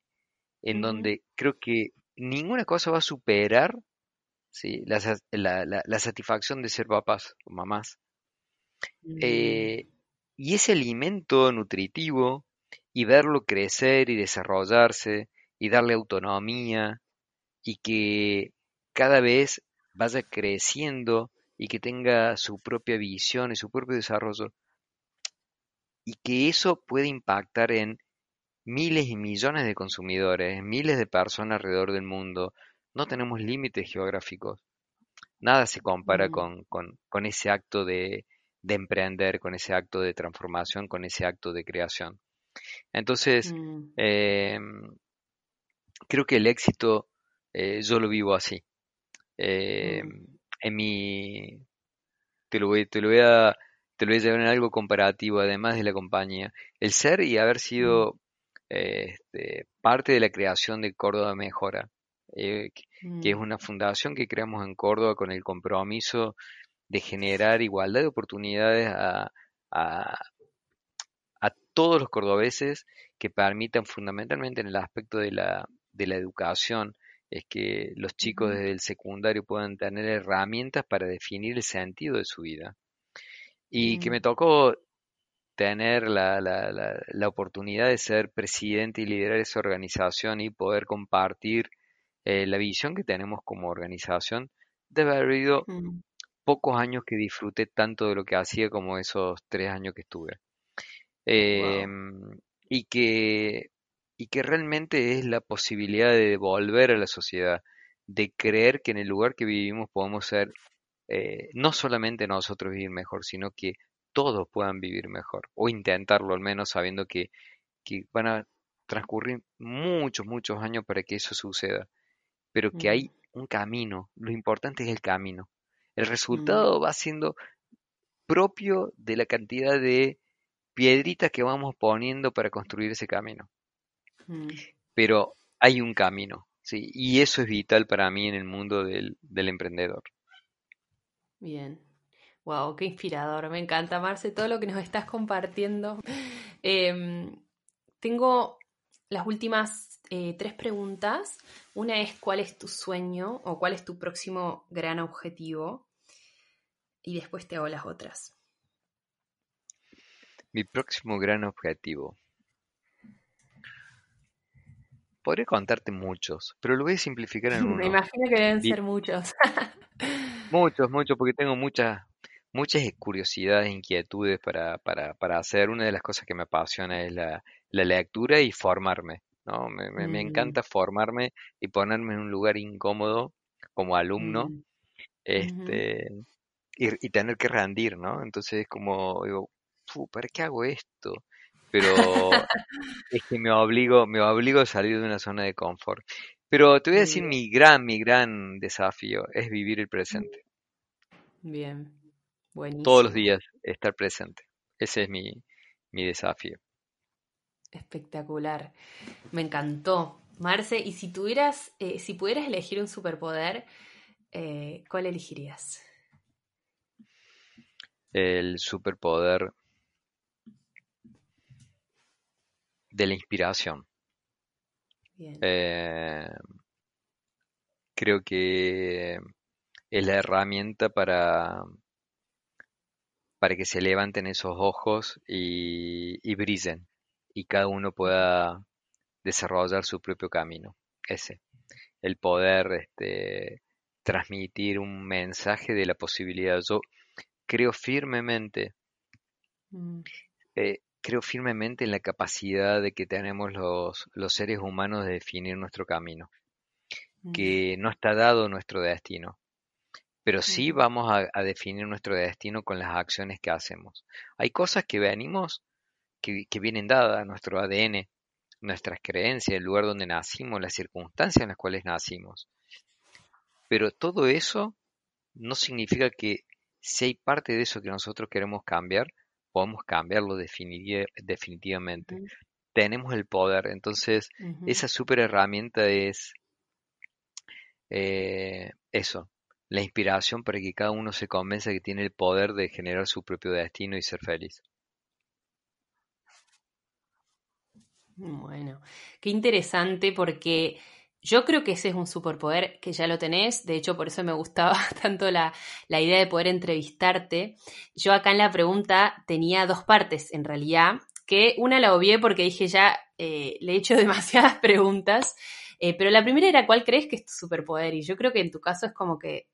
[SPEAKER 2] En donde creo que ninguna cosa va a superar ¿sí? la, satisfacción de ser papás o mamás. Eh, mm. y ese alimento nutritivo y verlo crecer y desarrollarse y darle autonomía y que cada vez vaya creciendo y que tenga su propia visión y su propio desarrollo. Y que eso puede impactar en miles y millones de consumidores, miles de personas alrededor del mundo. No tenemos límites geográficos. Nada se compara con, con, ese acto de, de, emprender, con ese acto de transformación, con ese acto de creación. Entonces, mm. em, creo que el éxito eh, yo lo vivo así. Em, mm en mi... Te lo voy, te lo voy a te lo voy a llevar en algo comparativo, además de la compañía. El ser y haber sido este, parte de la creación de Córdoba Mejora, eh, que es mm. una fundación que creamos en Córdoba con el compromiso de generar igualdad de oportunidades a, a, a todos los cordobeses que permitan fundamentalmente en el aspecto de la, de la educación es que los chicos desde el secundario puedan tener herramientas para definir el sentido de su vida. Y que me tocó tener la, la, la, oportunidad de ser presidente y liderar esa organización y poder compartir eh, la visión que tenemos como organización, debe haber habido pocos años que disfruté tanto de lo que hacía como esos tres años que estuve. Em, y que y que realmente es la posibilidad de devolver a la sociedad, de creer que en el lugar que vivimos podemos ser eh, no solamente nosotros vivir mejor, sino que todos puedan vivir mejor, o intentarlo al menos sabiendo que, van a transcurrir muchos, muchos años para que eso suceda, pero que hay un camino, lo importante es el camino. El resultado va siendo propio de la cantidad de piedritas que vamos poniendo para construir ese camino. Mm. Pero hay un camino, ¿sí? Y eso es vital para mí en el mundo del, emprendedor.
[SPEAKER 1] Bien. Wow, qué inspirador. Me encanta, Marce, todo lo que nos estás compartiendo. Em, tengo las últimas eh, tres preguntas. Una es cuál es tu sueño o cuál es tu próximo gran objetivo. Y después te hago las otras.
[SPEAKER 2] Mi próximo gran objetivo. Podría contarte muchos, pero lo voy a simplificar en (laughs) uno.
[SPEAKER 1] Me imagino que deben ser muchos. (laughs)
[SPEAKER 2] muchos, muchos, porque tengo muchas, muchas curiosidades, e inquietudes para, para, para hacer. Una de las cosas que me apasiona es la, lectura y formarme. ¿no? Me, me, mm. encanta formarme y ponerme en un lugar incómodo como alumno. Mm. Este, y, y, tener que rendir, ¿no? Entonces, como digo, ¿para qué hago esto? Pero (laughs) es que me obligo, me obligo a salir de una zona de confort. Pero te voy a decir, mi gran, mi gran desafío es vivir el presente.
[SPEAKER 1] Bien, buenísimo.
[SPEAKER 2] Todos los días estar presente. Ese es mi, mi desafío.
[SPEAKER 1] Espectacular. Me encantó. Marce, y si tuvieras, eh, si pudieras elegir un superpoder, eh, ¿cuál elegirías?
[SPEAKER 2] El superpoder de la inspiración. Eh, creo que es la herramienta para, para que se levanten esos ojos y, y brillen y cada uno pueda desarrollar su propio camino. Ese, el poder este, transmitir un mensaje de la posibilidad. Yo creo firmemente mm. eh, creo firmemente en la capacidad de que tenemos los, los seres humanos de definir nuestro camino, mm. que no está dado nuestro destino, pero sí vamos a, definir nuestro destino con las acciones que hacemos. Hay cosas que venimos, que, que vienen dadas a nuestro ADN, nuestras creencias, el lugar donde nacimos, las circunstancias en las cuales nacimos. Pero todo eso no significa que si hay parte de eso que nosotros queremos cambiar, podemos cambiarlo definitivamente. Tenemos el poder, entonces esa super herramienta es eh, eso, la inspiración para que cada uno se convenza que tiene el poder de generar su propio destino y ser feliz.
[SPEAKER 1] Bueno, qué interesante porque yo creo que ese es un superpoder que ya lo tenés, de hecho por eso me gustaba (laughs) tanto la, idea de poder entrevistarte. Yo acá en la pregunta tenía dos partes en realidad, que una la obvié porque dije ya eh, le he hecho (laughs) demasiadas preguntas, eh, pero la primera era cuál crees que es tu superpoder y yo creo que en tu caso es como que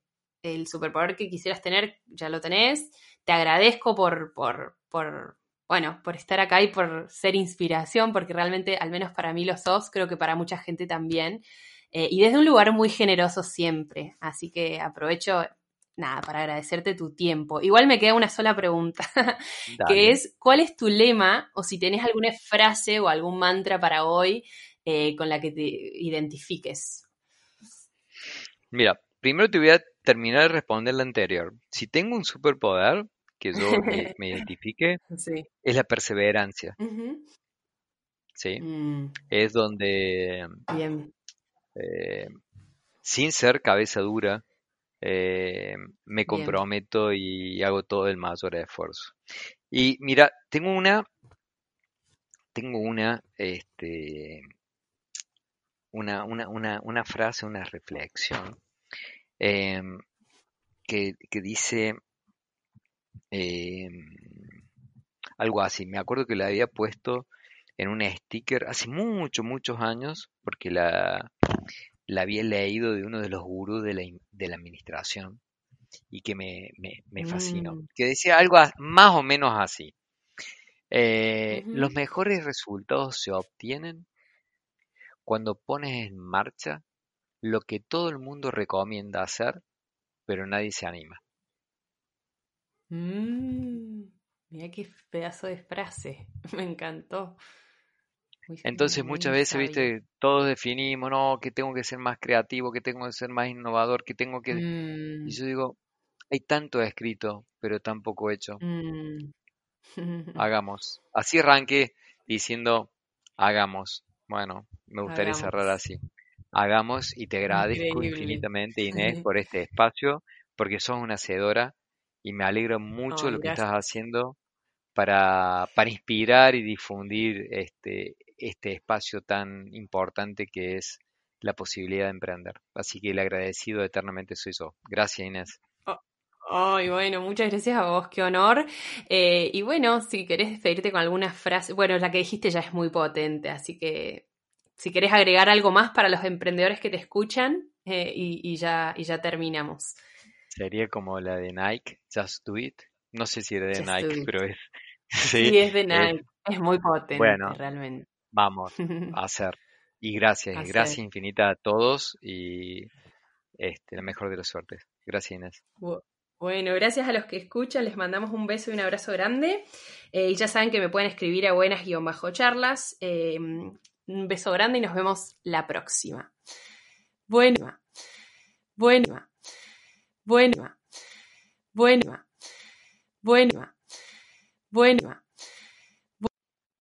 [SPEAKER 1] el superpoder que quisieras tener ya lo tenés. Te agradezco por, por, por bueno, por estar acá y por ser inspiración, porque realmente, al menos para mí lo sos, creo que para mucha gente también. Eh, y desde un lugar muy generoso siempre. Así que aprovecho, nada, para agradecerte tu tiempo. Igual me queda una sola pregunta, (laughs) que es, ¿cuál es tu lema o si tenés alguna frase o algún mantra para hoy eh, con la que te identifiques?
[SPEAKER 2] Mira, primero te voy a terminar de responder la anterior. Si tengo un superpoder, que (laughs) yo me, identifique es la perseverancia. ¿Sí? Mm. Es donde, eh, sin ser cabeza dura, eh, me comprometo y hago todo el mayor esfuerzo. Y mira, tengo una, tengo una, este, una, una, una, una frase, una reflexión em, que, que dice, Em, algo así. Me acuerdo que la había puesto en un sticker hace muchos, muchos años, porque la, la había leído de uno de los gurús de la, de la administración y que me, me, fascinó. Mm. Que decía algo más o menos así. Eh, los mejores resultados se obtienen cuando pones en marcha lo que todo el mundo recomienda hacer, pero nadie se anima.
[SPEAKER 1] Mmm, mira qué pedazo de frase, (laughs) me encantó.
[SPEAKER 2] Entonces muchas veces, viste, todos definimos, no, que tengo que ser más creativo, que tengo que ser más innovador, que tengo que... Y
[SPEAKER 1] Mm,
[SPEAKER 2] yo digo, hay tanto escrito, pero tan poco hecho.
[SPEAKER 1] mm. (laughs)
[SPEAKER 2] Hagamos. Así arranqué diciendo, hagamos. Bueno, me gustaría cerrar así. Hagamos y te agradezco
[SPEAKER 1] Increíble.
[SPEAKER 2] infinitamente, Inés, (laughs) por este espacio, porque sos una hacedora y me alegro mucho lo que estás haciendo para, para inspirar y difundir este, este espacio tan importante que es la posibilidad de emprender. Así que el agradecido eternamente soy yo. Gracias, Inés.
[SPEAKER 1] Ay, bueno, muchas gracias a vos, qué honor. Eh, y bueno, si querés despedirte con alguna frase, bueno, la que dijiste ya es muy potente, así que si querés agregar algo más para los emprendedores que te escuchan eh, y, y ya, y ya terminamos.
[SPEAKER 2] Sería como la de Nike, Just Do It. No sé si era de
[SPEAKER 1] Just
[SPEAKER 2] Nike, pero es... (laughs)
[SPEAKER 1] Sí,
[SPEAKER 2] Sí,
[SPEAKER 1] es de Nike, es muy potente,
[SPEAKER 2] bueno,
[SPEAKER 1] realmente.
[SPEAKER 2] vamos (laughs) a hacer. Y gracias,
[SPEAKER 1] Hacer.
[SPEAKER 2] gracias infinita a todos y este, la mejor de las suertes. Gracias, Inés.
[SPEAKER 1] Bu- Bueno, gracias a los que escuchan, les mandamos un beso y un abrazo grande. Eh, y ya saben que me pueden escribir a buenas-charlas. Eh, un beso grande y nos vemos la próxima. Bueno, bueno, bueno, bueno, bueno, bueno.